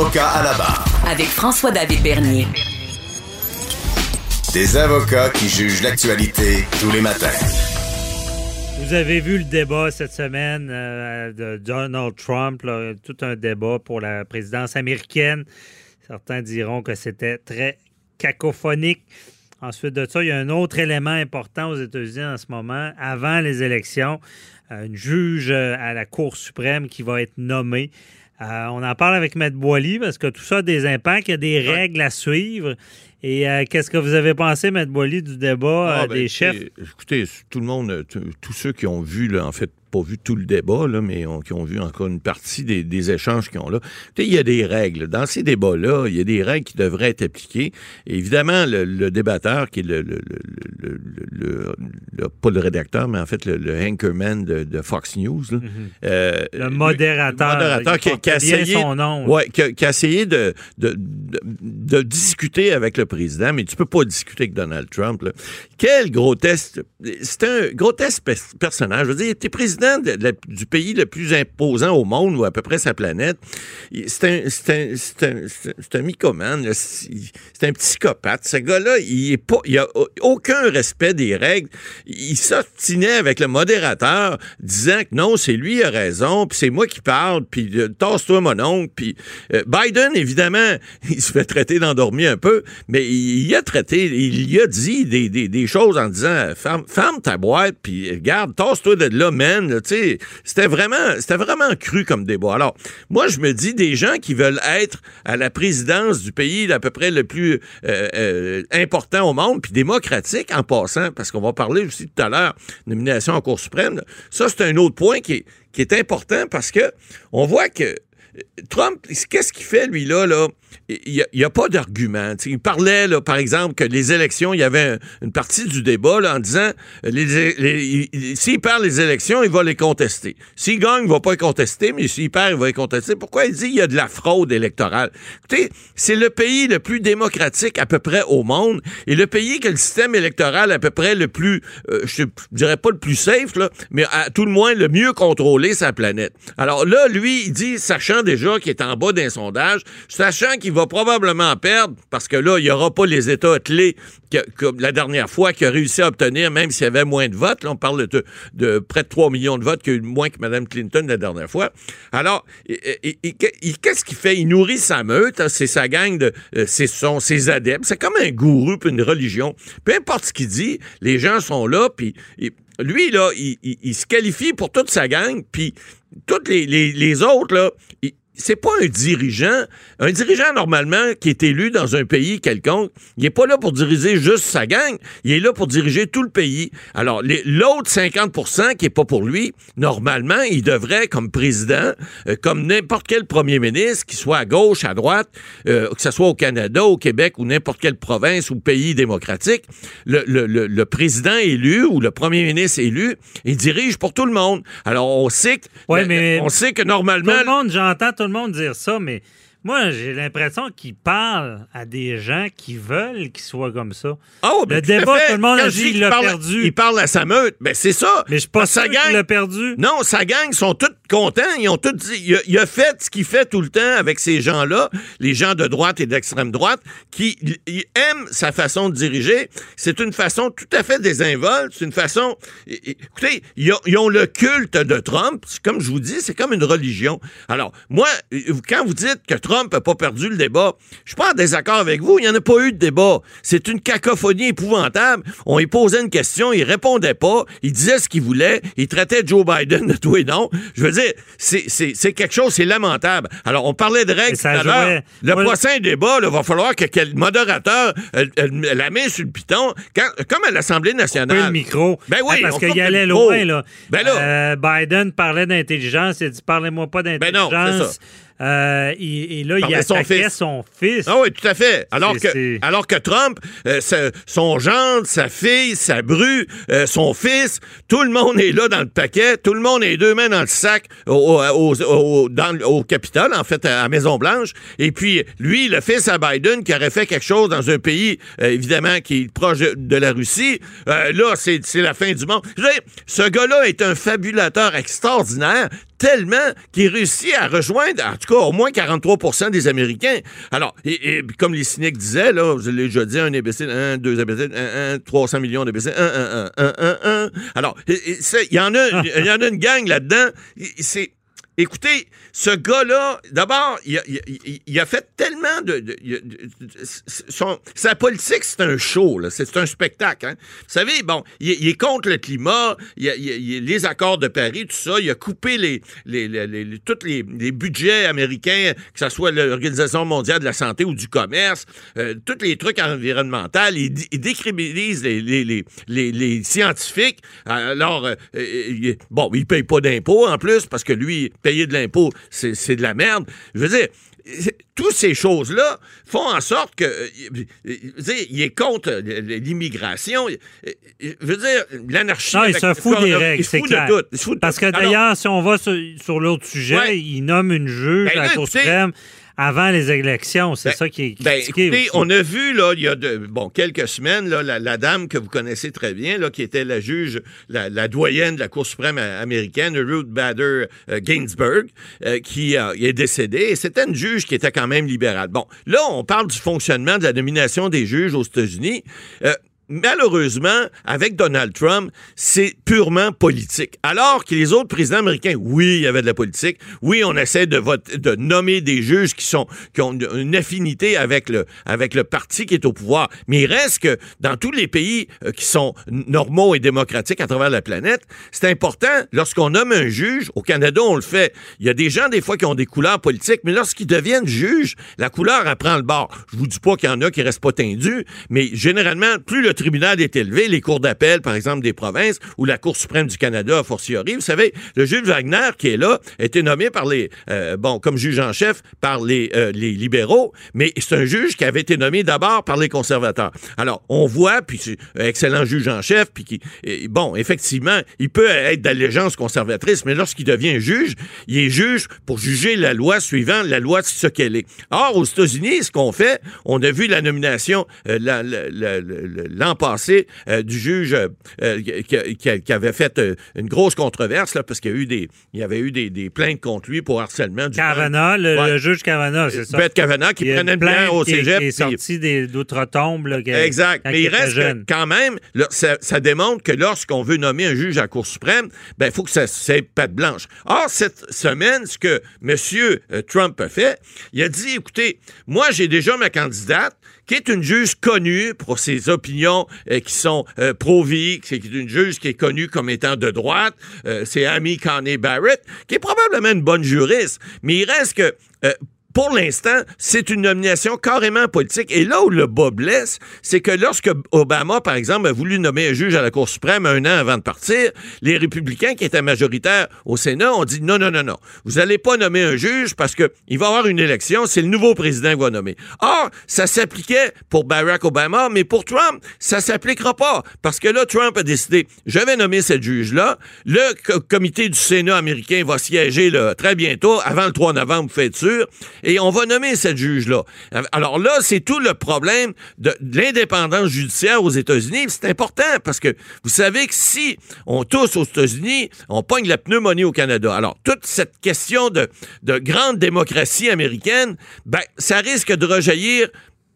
Avocat à la barre. Avec François-David Bernier. Des avocats qui jugent l'actualité tous les matins. Vous avez vu le débat cette semaine euh, de Donald Trump, là, tout un débat pour la présidence américaine. Certains diront que c'était très cacophonique. Ensuite de ça, il y a un autre élément important aux États-Unis en ce moment, avant les élections, euh, une juge à la Cour suprême qui va être nommée. Euh, on en parle avec Maître Boily parce que tout ça a des impacts, il y a des règles à suivre. Et euh, qu'est-ce que vous avez pensé, Maître Boily, du débat Ah, euh, ben, des chefs? Écoutez, tout le monde, tous ceux qui ont vu, là, en fait, pas vu tout le débat, là, mais ont- qui ont vu encore une partie des, des échanges qu'ils ont là. Il y a des règles. Dans ces débats-là, il y a des règles qui devraient être appliquées. Et évidemment, le, le débatteur, qui est le, pas le rédacteur, mais en fait le, anchorman de, de Fox News, là, euh, Mhm. Le modérateur. le modérateur il qui, a essayé, son nom. ouais, qui, a, qui a essayé de, de, de, discuter avec le président, mais tu peux pas discuter avec Donald Trump. là. Quel grotesque... C'est un grotesque pe- personnage. Je veux dire, tu es du pays le plus imposant au monde, ou à peu près sa planète. C'est un, c'est un, c'est un, un- mycomane. C'est un psychopathe. Ce gars-là, il est pas, il a aucun respect des règles. Il s'obstinait avec le modérateur, disant que non, c'est lui qui a raison, puis c'est moi qui parle, puis euh, tasse-toi mon oncle, puis euh, Biden, évidemment, il se fait traiter d'endormi un peu, mais il, a traité, il y a dit des, des, des choses en disant ferme, ta boîte, puis regarde, tasse-toi de là, man. C'était vraiment, vraiment cru comme débat. Alors, moi, je me dis des gens qui veulent être à la présidence du pays à peu près le plus euh, euh, important au monde, puis démocratique en passant, parce qu'on va parler aussi tout à l'heure, nomination en Cour suprême. Ça, c'est un autre point qui est, qui est important parce que on voit que Trump, qu'est-ce qu'il fait, lui, là? là? Il n'y a, pas d'argument. Il parlait, là, par exemple, que les élections, il y avait un- une partie du débat là, en disant euh, s'il perd les élections, il va les contester. S'il gagne, il ne va pas les contester, mais s'il perd, il va les contester. Pourquoi il dit qu'il y a de la fraude électorale? Écoutez, c'est le pays le plus démocratique à peu près au monde et le pays qui a le système électoral à peu près le plus, euh, je dirais pas le plus safe, là, mais à tout le moins le mieux contrôlé sa planète. Alors là, lui, il dit, sachant déjà qu'il est en bas d'un sondage, sachant qu'il va probablement perdre, parce que là, il n'y aura pas les États clés que, la dernière fois qu'il a réussi à obtenir, même s'il y avait moins de votes. Là, on parle de, de près de 3 millions de votes, qu'il y eu moins que Mme Clinton la dernière fois. Alors, qu'est-ce qu'il fait? Il nourrit sa meute, hein, c'est sa gang de... euh, son, ses adeptes. C'est comme un gourou puis une religion. Peu importe ce qu'il dit, les gens sont là, puis... lui, là, il, se qualifie pour toute sa gang, puis toutes les, les- les autres, là, c'est pas un dirigeant. Un dirigeant, normalement, qui est élu dans un pays quelconque, il est pas là pour diriger juste sa gang, il est là pour diriger tout le pays. Alors, l'autre 50% qui est pas pour lui, normalement, il devrait, comme président, euh, comme n'importe quel premier ministre, qui soit à gauche, à droite, euh, que ce soit au Canada, au Québec ou n'importe quelle province ou pays démocratique, le, le- le- le président élu ou le premier ministre élu, il dirige pour tout le monde. Alors, on sait que, Ouais, mais- on sait que Tout normalement, le monde, j'entends tout le monde dire ça, mais moi, j'ai l'impression qu'il parle à des gens qui veulent qu'il soit comme ça. Ben, Le tout à débat, fait. tout le monde a dit qu'il l'a perdu. Il parle à sa meute. Ben, c'est ça. Mais je suis pas Parce que sûr gang- l'a perdu. Non, sa gang sont tous contents. Ils ont tous dit, il a, il a fait ce qu'il fait tout le temps avec ces gens-là, les gens de droite et d'extrême droite, qui ils- aiment sa façon de diriger. C'est une façon tout à fait désinvolte. C'est une façon. Écoutez, ils ont, ils ont le culte de Trump. Comme je vous dis, c'est comme une religion. Alors, moi, euh, quand vous dites que Trump n'a pas perdu le débat, je suis pas en désaccord avec vous. Il n'y en a pas eu de débat. C'est une cacophonie épouvantable. On lui posait une question, il répondait pas. Il disait ce qu'il voulait. Il traitait Joe Biden de tout et non. Je veux dire, c'est- c'est c'est quelque chose, c'est lamentable. Alors, on parlait de règles tout à l'heure. Le Moi, prochain débat, il va falloir que, que le modérateur euh, euh, la met sur le piton, quand- comme à l'Assemblée nationale. Couper le micro. Ben oui, parce qu'il allait loin, là. Ben là. Euh, Biden parlait d'intelligence. Il dit Parlez-moi pas Ben non, d'intelligence. Euh, et, et là, il son attaquait fils. son fils. Ah oui, tout à fait. Alors que, c'est- alors que Trump, euh, son gendre, sa fille, sa bru, euh, son fils, tout le monde est là dans le paquet, tout le monde est deux mains dans le sac au, au, au- au- dans le- au Capitole, en fait, à la Maison-Blanche. Et puis, lui, le fils à Biden, qui aurait fait quelque chose dans un pays, évidemment, qui est proche de- de la Russie, là, c'est c'est la fin du monde. Je veux dire, ce gars-là est un fabulateur extraordinaire tellement qu'il réussit à rejoindre, en tout cas, au moins 43 des Américains. Alors, et, et comme les cyniques disaient, là, je l'ai déjà dit, un imbécile, un, deux imbéciles, un, un, 300 millions d'imbéciles, un, un, un, un, un, un. Alors, il y en a, il y en a une gang là-dedans. C'est, Écoutez, ce gars-là, d'abord, il a, fait tellement de. sa politique, c'est un show, c'est un spectacle. hein. Vous savez, bon, il, est- contre le climat, il les accords de Paris, tout ça, il a coupé les, tous les, budgets américains, que ce soit l'Organisation mondiale de la santé ou du commerce, euh, tous les trucs environnementaux, il, décriminalise les, scientifiques. Alors, euh, euh, bon, il paye pas d'impôts en plus, parce que lui, payer de l'impôt, c'est de la merde. Je veux dire, toutes ces choses-là font en sorte que, euh, euh, je veux dire, il est contre euh, l'immigration. Euh, euh, Je veux dire, l'anarchie. Non, il se fout des règles, c'est clair. de tout. Il se fout de Parce que d'ailleurs, si on va sur, sur l'autre sujet, il nomme une juge Ben à la Cour suprême avant les élections. C'est Ben, ça qui est Ben, écoutez, on a vu, là, il y a de, bon, quelques semaines, là, la, la dame que vous connaissez très bien, là, qui était la juge, la, la doyenne de la Cour suprême américaine, Ruth Bader euh, Ginsburg, euh, qui euh, est décédée. Et c'était une juge qui était quand même libérale. Bon, là, on parle du fonctionnement de la nomination des juges aux États-Unis. Euh, Malheureusement, avec Donald Trump, c'est purement politique. Alors que les autres présidents américains, oui, il y avait de la politique. Oui, on essaie de, de nommer des juges qui sont qui ont une- une affinité avec le avec le parti qui est au pouvoir. Mais il reste que dans tous les pays euh, qui sont normaux et démocratiques à travers la planète, c'est important lorsqu'on nomme un juge. Au Canada, on le fait. Il y a des gens des fois qui ont des couleurs politiques, mais lorsqu'ils deviennent juges, la couleur apprend le bord. Je vous dis pas qu'il y en a qui restent pas tendus, mais généralement, plus le tribunal est élevé, les cours d'appel, par exemple, des provinces, ou la Cour suprême du Canada, a fortiori, vous savez, le juge Wagner, qui est là, a été nommé par les, euh, bon, comme juge en chef par les, euh, les libéraux, mais c'est un juge qui avait été nommé d'abord par les conservateurs. Alors, on voit, puis c'est un excellent juge en chef, puis qui, bon, effectivement, il peut être d'allégeance conservatrice, mais lorsqu'il devient juge, il est juge pour juger la loi suivant la loi ce qu'elle est. Or, aux États-Unis, ce qu'on fait, on a vu la nomination euh, l'an passé euh, du juge euh, euh, qui, qui- qui avait fait une grosse controverse, là, parce qu'il y a eu des, il y avait eu des, des plaintes contre lui pour harcèlement du Kavanaugh, le, Ouais. le juge Kavanaugh, c'est ça. Brett Kavanaugh qui Il prenait une plainte au cégep. qui est sorti d'outre-tombe. Exact. quand Mais il reste jeune. quand même, là, ça, ça démontre que lorsqu'on veut nommer un juge à la Cour suprême, ben, il faut que ça c'est patte blanche. Or, cette semaine, ce que M. Trump a fait, il a dit, écoutez, moi, j'ai déjà ma candidate, qui est une juge connue pour ses opinions euh, qui sont euh, pro-vie, c'est une juge qui est connue comme étant de droite, euh, c'est Amy Coney Barrett, qui est probablement une bonne juriste, mais il reste que pour l'instant, c'est une nomination carrément politique. Et là où le bas blesse, c'est que lorsque Obama, par exemple, a voulu nommer un juge à la Cour suprême un an avant de partir, les républicains qui étaient majoritaires au Sénat ont dit non, non, non, non. Vous n'allez pas nommer un juge parce que il va y avoir une élection, c'est le nouveau président qui va nommer. Or, ça s'appliquait pour Barack Obama, mais pour Trump, ça s'appliquera pas. Parce que là, Trump a décidé, je vais nommer cette juge-là. Le co- comité du Sénat américain va siéger très bientôt, avant le 3 novembre, vous faites sûr et on va nommer cette juge-là. Alors là, c'est tout le problème de, l'indépendance judiciaire aux États-Unis. C'est important parce que vous savez que si on tousse aux États-Unis, on pogne la pneumonie au Canada. Alors, toute cette question de, de grande démocratie américaine, ben, ça risque de rejaillir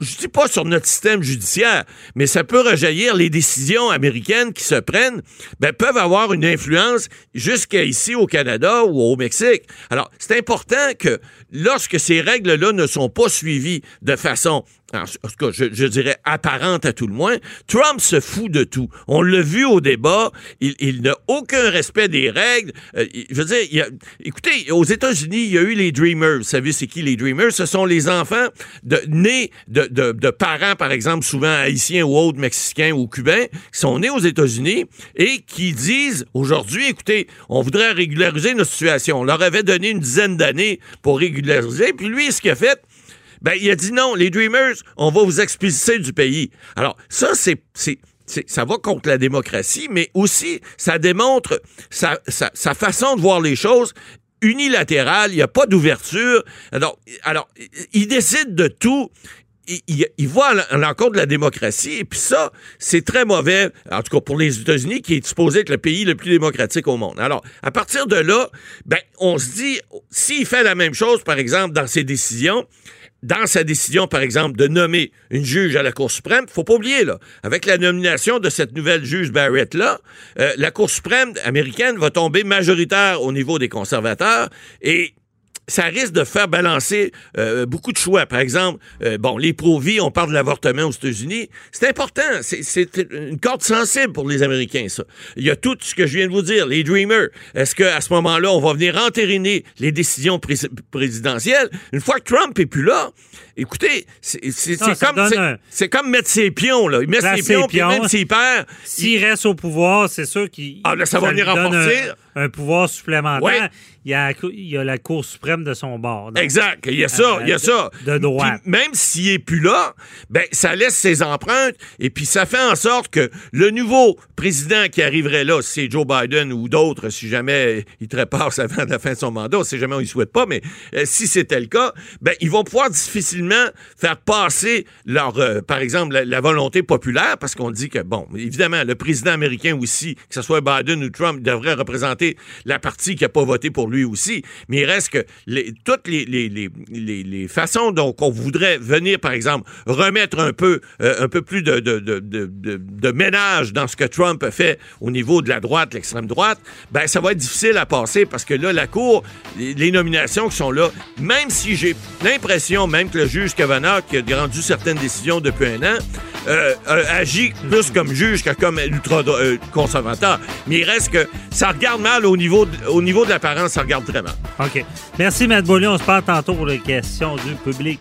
je dis pas sur notre système judiciaire, mais ça peut rejaillir les décisions américaines qui se prennent, ben, peuvent avoir une influence jusqu'à ici au Canada ou au Mexique. Alors, c'est important que lorsque ces règles-là ne sont pas suivies de façon en tout cas, je, je dirais apparente à tout le moins, Trump se fout de tout. On l'a vu au débat, il, il n'a aucun respect des règles. Euh, je veux dire, il a- écoutez, aux États-Unis, il y a eu les Dreamers. Vous savez, c'est qui les Dreamers? Ce sont les enfants de, nés de, de- de parents, par exemple, souvent haïtiens ou autres, mexicains ou cubains, qui sont nés aux États-Unis et qui disent aujourd'hui, écoutez, on voudrait régulariser notre situation. On leur avait donné une dizaine d'années pour régulariser. Puis lui, ce qu'il a fait, ben, il a dit non, les Dreamers, on va vous expulser du pays. Alors, ça, c'est. ça va contre la démocratie, mais aussi, ça démontre sa, sa- sa façon de voir les choses unilatérale, il n'y a pas d'ouverture. Alors, alors, il décide de tout. Il, il, à l'encontre de la démocratie, et puis ça, c'est très mauvais, en tout cas pour les États-Unis, qui est supposé être le pays le plus démocratique au monde. Alors, à partir de là, ben, on se dit, s'il fait la même chose, par exemple, dans ses décisions, dans sa décision, par exemple, de nommer une juge à la Cour suprême, faut pas oublier, là, avec la nomination de cette nouvelle juge Barrett-là, euh, la Cour suprême américaine va tomber majoritaire au niveau des conservateurs et ça risque de faire balancer euh, beaucoup de choix. Par exemple, euh, bon, les pro-vie, on parle de l'avortement aux États-Unis. C'est important. C'est- une corde sensible pour les Américains, ça. Il y a tout ce que je viens de vous dire, les Dreamers. Est-ce qu'à ce moment-là, on va venir entériner les décisions pré- présidentielles? Une fois que Trump est plus là, écoutez, c'est ça comme, un- comme mettre ses pions, là. Il met ses pions, puis même s'il perd, S'il reste au pouvoir, c'est sûr qu'il Ah, là, ça va lui venir renforcer. un, un pouvoir supplémentaire. Il, y a, il y a la Cour suprême de son bord. Donc, Exact. Il y a ça, il y a Euh, ça. de droite. Puis même s'il est plus là, ben ça laisse ses empreintes et puis ça fait en sorte que le nouveau président qui arriverait là, si c'est Joe Biden ou d'autres, si jamais il trépasse avant la fin de son mandat, si jamais on ne souhaite pas, mais euh, si c'était le cas, ben ils vont pouvoir difficilement faire passer leur, euh, par exemple, la, la volonté populaire parce qu'on dit que bon, évidemment, le président américain aussi, que ce soit Biden ou Trump, devrait représenter la partie qui n'a pas voté pour lui aussi. Mais il reste que toutes les, façons dont on voudrait venir, par exemple, remettre un peu, euh, un peu plus de, ménage dans ce que Trump a fait au niveau de la droite, l'extrême droite, ben ça va être difficile à passer parce que là, la Cour, les, les nominations qui sont là, même si j'ai l'impression, même que le juge Kavanaugh, qui a rendu certaines décisions depuis un an, euh, euh, agit plus comme juge que comme ultra-conservateur. Mais il reste que ça regarde mal au niveau de, au l'apparence, ça regarde très mal. OK. Merci, Matt Beaulieu. On se parle tantôt pour les questions du public.